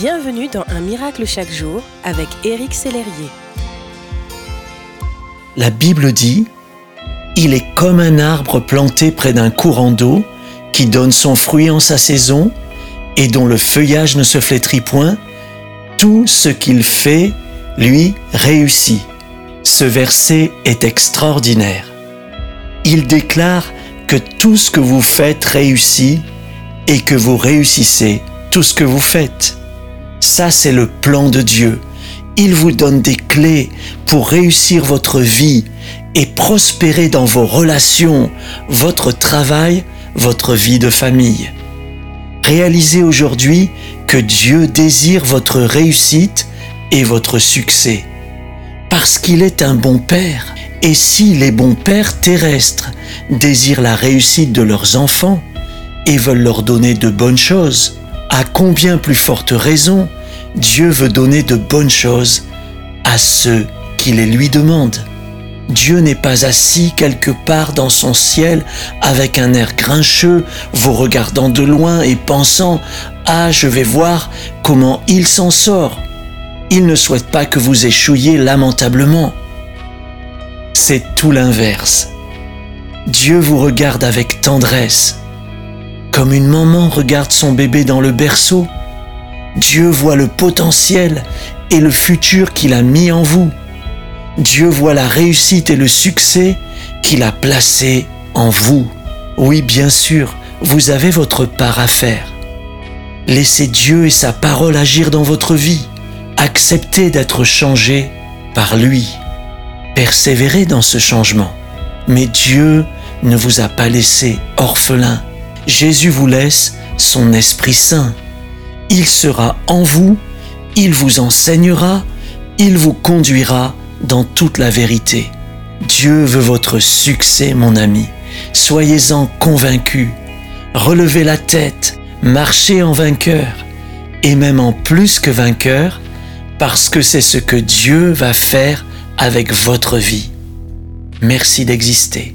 Bienvenue dans Un miracle chaque jour avec Éric Sellerier. La Bible dit Il est comme un arbre planté près d'un courant d'eau qui donne son fruit en sa saison et dont le feuillage ne se flétrit point. Tout ce qu'il fait, lui, réussit. Ce verset est extraordinaire. Il déclare que tout ce que vous faites réussit et que vous réussissez tout ce que vous faites. Ça, c'est le plan de Dieu. Il vous donne des clés pour réussir votre vie et prospérer dans vos relations, votre travail, votre vie de famille. Réalisez aujourd'hui que Dieu désire votre réussite et votre succès. Parce qu'il est un bon Père. Et si les bons pères terrestres désirent la réussite de leurs enfants et veulent leur donner de bonnes choses, à combien plus forte raison Dieu veut donner de bonnes choses à ceux qui les lui demandent. Dieu n'est pas assis quelque part dans son ciel avec un air grincheux, vous regardant de loin et pensant ⁇ Ah, je vais voir comment il s'en sort ⁇ Il ne souhaite pas que vous échouiez lamentablement. C'est tout l'inverse. Dieu vous regarde avec tendresse, comme une maman regarde son bébé dans le berceau, Dieu voit le potentiel et le futur qu'il a mis en vous. Dieu voit la réussite et le succès qu'il a placé en vous. Oui, bien sûr, vous avez votre part à faire. Laissez Dieu et sa parole agir dans votre vie. Acceptez d'être changé par lui. Persévérez dans ce changement. Mais Dieu ne vous a pas laissé orphelin. Jésus vous laisse son Esprit Saint. Il sera en vous, il vous enseignera, il vous conduira dans toute la vérité. Dieu veut votre succès, mon ami. Soyez-en convaincu. Relevez la tête, marchez en vainqueur, et même en plus que vainqueur, parce que c'est ce que Dieu va faire avec votre vie. Merci d'exister.